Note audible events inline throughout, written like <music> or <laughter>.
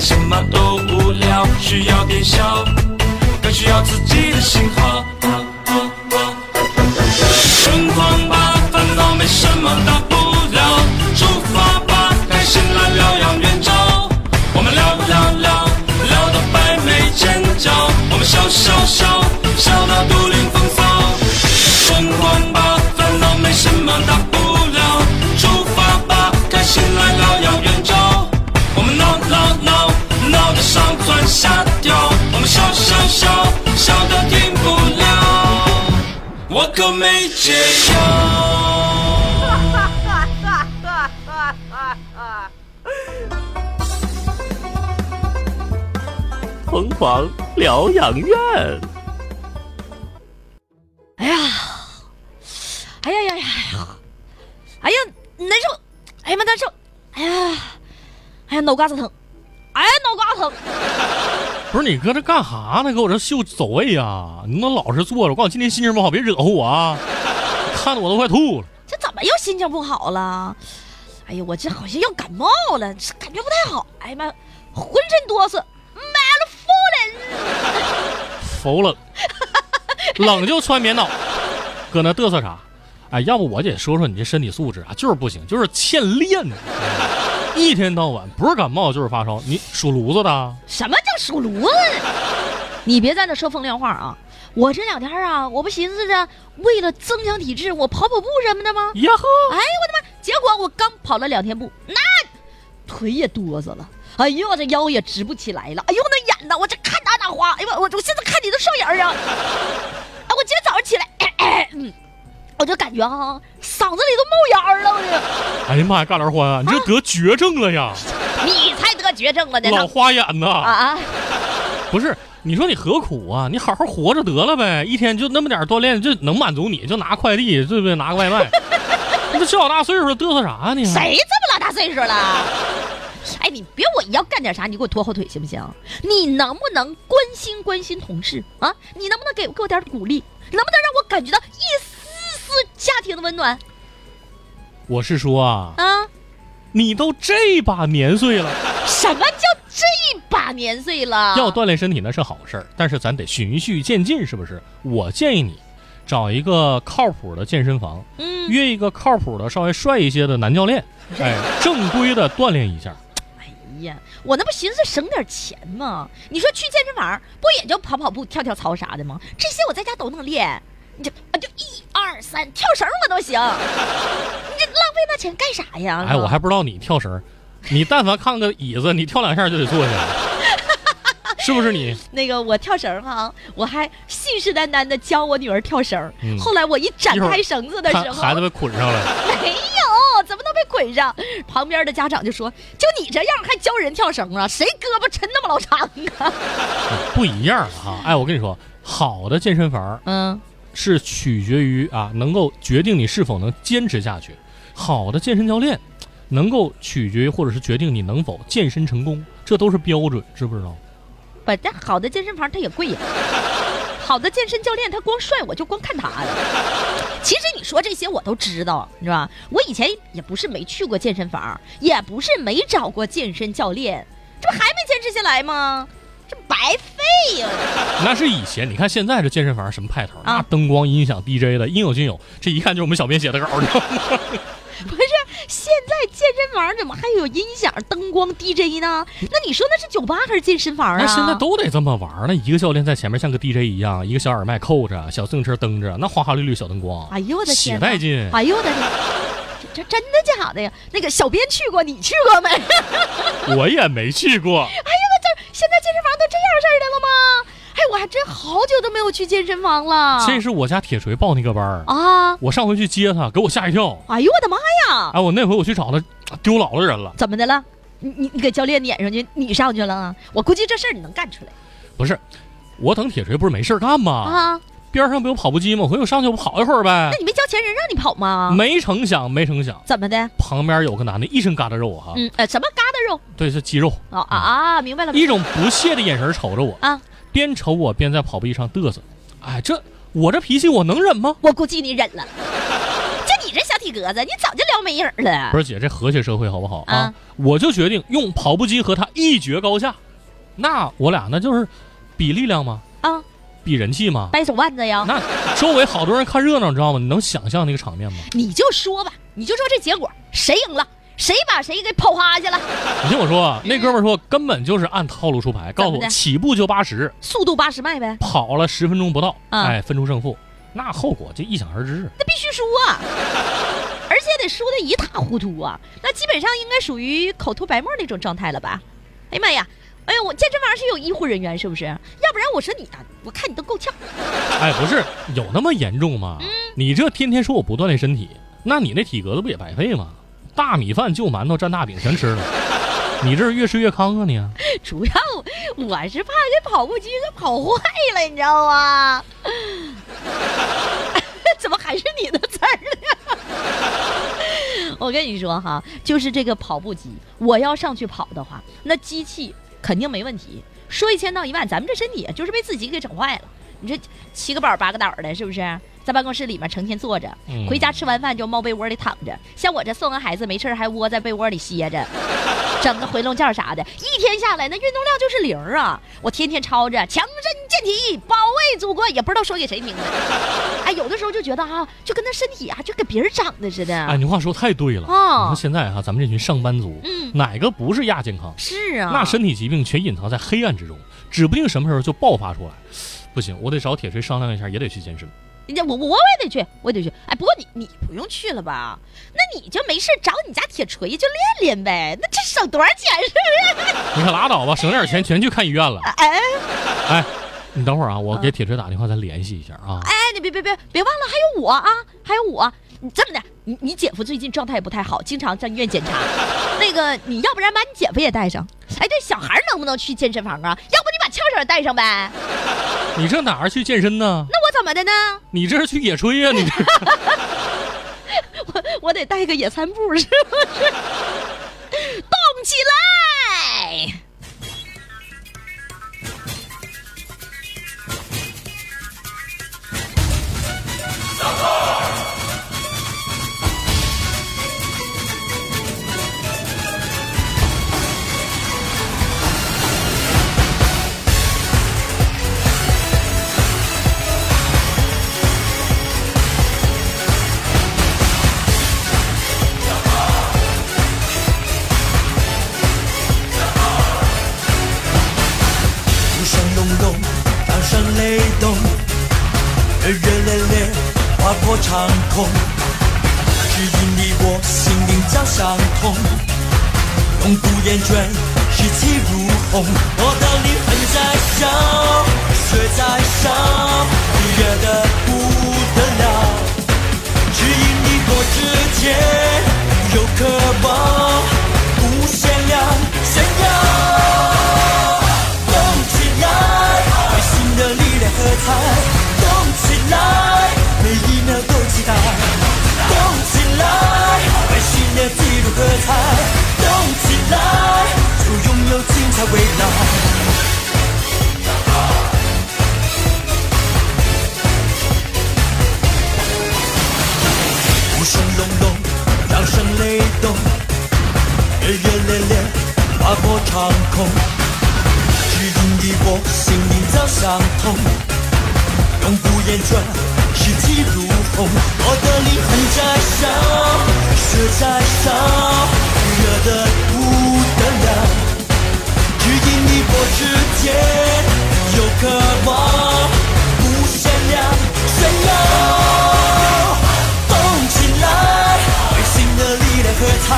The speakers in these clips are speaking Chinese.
什么都无聊，需要点笑，更需要自己的信号。可没解药。疯狂疗养院。哎呀，哎呀呀呀呀，哎呀难受，哎呀妈难受，哎呀，哎呀脑瓜子疼，哎呀脑瓜子疼，不是你搁这干哈呢？搁我这秀走位呀？你能老实坐着？我告诉你，今天心情不好，别惹乎我啊！<laughs> 看得我都快吐了。这怎么又心情不好了？哎呀，我这好像要感冒了，这感觉不太好。哎呀妈，浑身哆嗦，买了夫人。<laughs> 服了，冷就穿棉袄，搁那嘚瑟啥？哎，要不我得说说你这身体素质啊，就是不行，就是欠练呢。一天到晚不是感冒就是发烧，你属炉子的？什么叫属炉子呢？你别在那说风凉话啊！我这两天啊，我不寻思着为了增强体质，我跑跑步什么的吗？呀呵，哎呦我的妈！结果我刚跑了两天步，那腿也哆嗦了，哎呦我这腰也直不起来了，哎呦那眼呐，我这看哪哪花，哎呦我我我现在看你都瘙眼儿啊！哎，我今天早上起来，咳咳嗯，我就感觉哈、嗓子里都冒烟了，我这哎呀妈呀，嘎兰欢啊，你这得绝症了呀，<laughs> 你才得绝症了呢！老花眼呐！啊啊！不是，你说你何苦啊？你好好活着得了呗，一天就那么点锻炼，就能满足你，就拿快递，对不对？拿个外卖。<laughs> 你这这老大岁数了，嘚瑟啥呢？谁这么老大岁数了？哎，你别我要干点啥，你给我拖后腿行不行？你能不能关心关心同事啊？你能不能给我给我点鼓励？能不能让我感觉到一丝的温暖我是说啊，啊？你都这把年岁了，什么叫这把年岁了？要锻炼身体那是好事儿，但是咱得循序渐进，是不是？我建议你找一个靠谱的健身房，嗯，约一个靠谱的、稍微帅一些的男教练，<laughs> 哎，正规的锻炼一下。哎呀，我那不寻思省点钱吗？你说去健身房不也就跑跑步、跳跳操啥的吗？这些我在家都能练。你这啊，就一二三，跳绳我都行。<laughs> 你这浪费那钱干啥呀？哎，我还不知道你跳绳儿，你但凡看个椅子，你跳两下就得坐下来，是不是你？<laughs> 那个我跳绳哈，我还信誓旦旦的教我女儿跳绳。嗯后来我一展开绳子的时候，孩子被捆上了。<laughs> 没有，怎么能被捆上？旁边的家长就说：“就你这样还教人跳绳啊？谁胳膊抻那么老长啊不一样了哈。哎，我跟你说，好的健身房？”嗯，是取决于啊，能够决定你是否能坚持下去。好的健身教练，能够取决于或者是决定你能否健身成功，这都是标准，知不知道？不，但好的健身房它也贵呀。好的健身教练他光帅，我就光看他了。其实你说这些我都知道，是吧？我以前也不是没去过健身房，也不是没找过健身教练，这不还没坚持下来吗？这白费呀！那是以前，你看现在这健身房什么派头？啊那灯光、音响、DJ 的应有尽有，这一看就是我们小编写的稿，你知道吗？不是，现在健身房怎么还有音响、灯光、DJ 呢？那你说那是酒吧还是健身房啊？那现在都得这么玩那。一个教练在前面像个 DJ 一样，一个小耳麦扣着，小自行车蹬着，那花花绿绿小灯光，哎呦我的血天哪！带劲。哎呦我的天！这这真的假的呀？那个小编去过，你去过没？哎 <laughs> 我也没去过，现在健身样式儿的了吗？哎，我还真好久都没有去健身房了。这是我家铁锤报那个班儿，啊！我上回去接他，给我吓一跳。哎呦我的妈呀！哎，我那回我去找他，丢老多人了。怎么的了？你你你给教练撵上去，你上去了啊？我估计这事儿你能干出来不是，我等铁锤不是没事儿干吗？啊？边上不有跑步机吗？我回头上去我跑一会儿呗那。你没交钱，人让你跑吗？没成想，没成想，怎么的？旁边有个男的，一身疙瘩肉哈，嗯呃，什么疙瘩肉？对，是肌肉，哦啊啊！明白了。一种不屑的眼神瞅着我，啊，边瞅我边在跑步机上嘚瑟。哎，这我这脾气我能忍吗？我估计你忍了。<laughs> 就你这小体格子，你早就撩没影了。不是姐，这和谐社会好不好啊？啊我就决定用跑步机和他一决高下。那我俩那就是比力量吗？啊，比人气吗？掰手腕子呀！那周围好多人看热闹，你知道吗？你能想象那个场面吗？你就说吧，你就说这结果谁赢了，谁把谁给跑趴下了，你听我说啊，那哥们儿说根本就是按套路出牌，告诉我起步就八十，速度八十迈呗，跑了十分钟不到，啊哎，分出胜负，那后果就一想而知。那必须输啊，<laughs> 而且得输的一塌糊涂啊，那基本上应该属于口吐白沫那种状态了吧？哎呀妈呀！哎呦，我健身房是有医护人员是不是？要不然我说你啊，我看你都够呛。哎，不是有那么严重吗？你这天天说我不锻炼身体，那你那体格子不也白费吗？大米饭、就馒头、蘸大饼全吃了，你这是越吃越康啊你啊！主要我是怕这跑步机给跑坏了，你知道吗？<laughs> 怎么还是你的词儿呢？<laughs> 我跟你说哈，就是这个跑步机，我要上去跑的话，那机器肯定没问题。说一千道一万，咱们这身体就是被自己给整坏了。你这七个宝八个倒的，是不是？在办公室里面成天坐着，嗯回家吃完饭就猫被窝里躺着。像我这送完孩子没事儿还窝在被窝里歇着，<laughs> 整个回笼觉啥的，一天下来那运动量就是零啊！我天天抄着强身健体，保卫祖国，也不知道说给谁听的。<laughs> 哎，有的时候就觉得哈、就跟那身体啊，就跟别人长的似的。哎，你话说太对了。哦你说现在哈、咱们这群上班族，嗯哪个不是亚健康？是啊，那身体疾病全隐藏在黑暗之中，指不定什么时候就爆发出来。不行，我得找铁锤商量一下，也得去健身。人家我我我也得去，我也得去。哎，不过你你不用去了吧？那你就没事找你家铁锤就练练呗，那这省多少钱是不是？你可拉倒吧，省点钱全去看医院了。哎哎，你等会儿啊，我给铁锤打电话，咱联系一下啊。哎，你别别别别忘了还有我啊，还有我。你这么的，你你姐夫最近状态也不太好，经常上医院检查。<laughs> 那个，你要不然把你姐夫也带上。哎，对，小孩能不能去健身房啊？要不你把俏婶带上呗？你这哪儿去健身呢？那我怎么的呢？你这是去野炊呀、你这 <laughs> 我我得带个野餐布，是不是？长空。只因你我心灵交相通，永不言倦，士气如虹。我的灵魂在烧，划破长空。只因你我心灵早相通，永不言倦，士气如虹。我的灵魂在烧，血在烧，热得不得了。只因你我之间有渴望，无限量炫耀。动起来，为新的力量喝彩！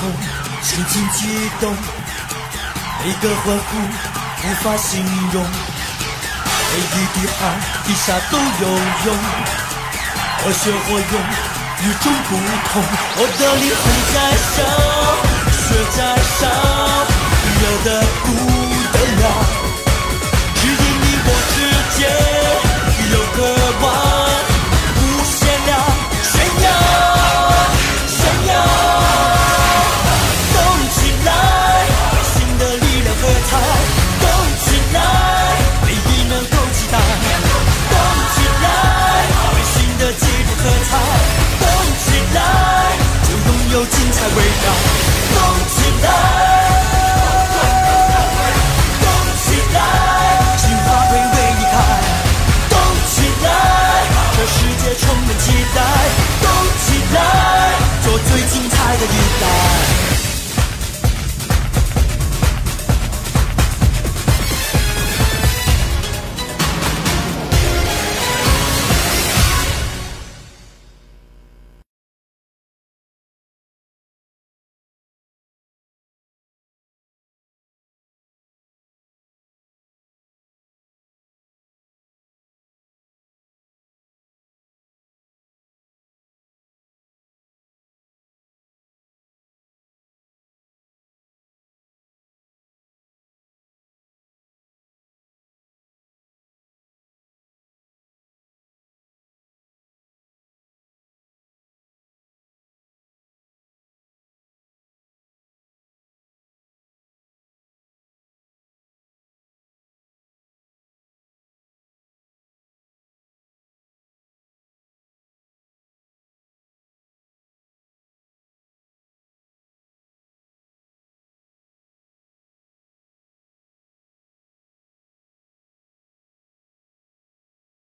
声轰轰，心情激动，每个欢呼无法形容，每一滴汗滴下都有用，活学活用，与众不同，我的灵魂在烧，有精彩味道。动起来，动起来，新花会为你开。动起来，这世界充满期待。动起来，做最精彩的一代。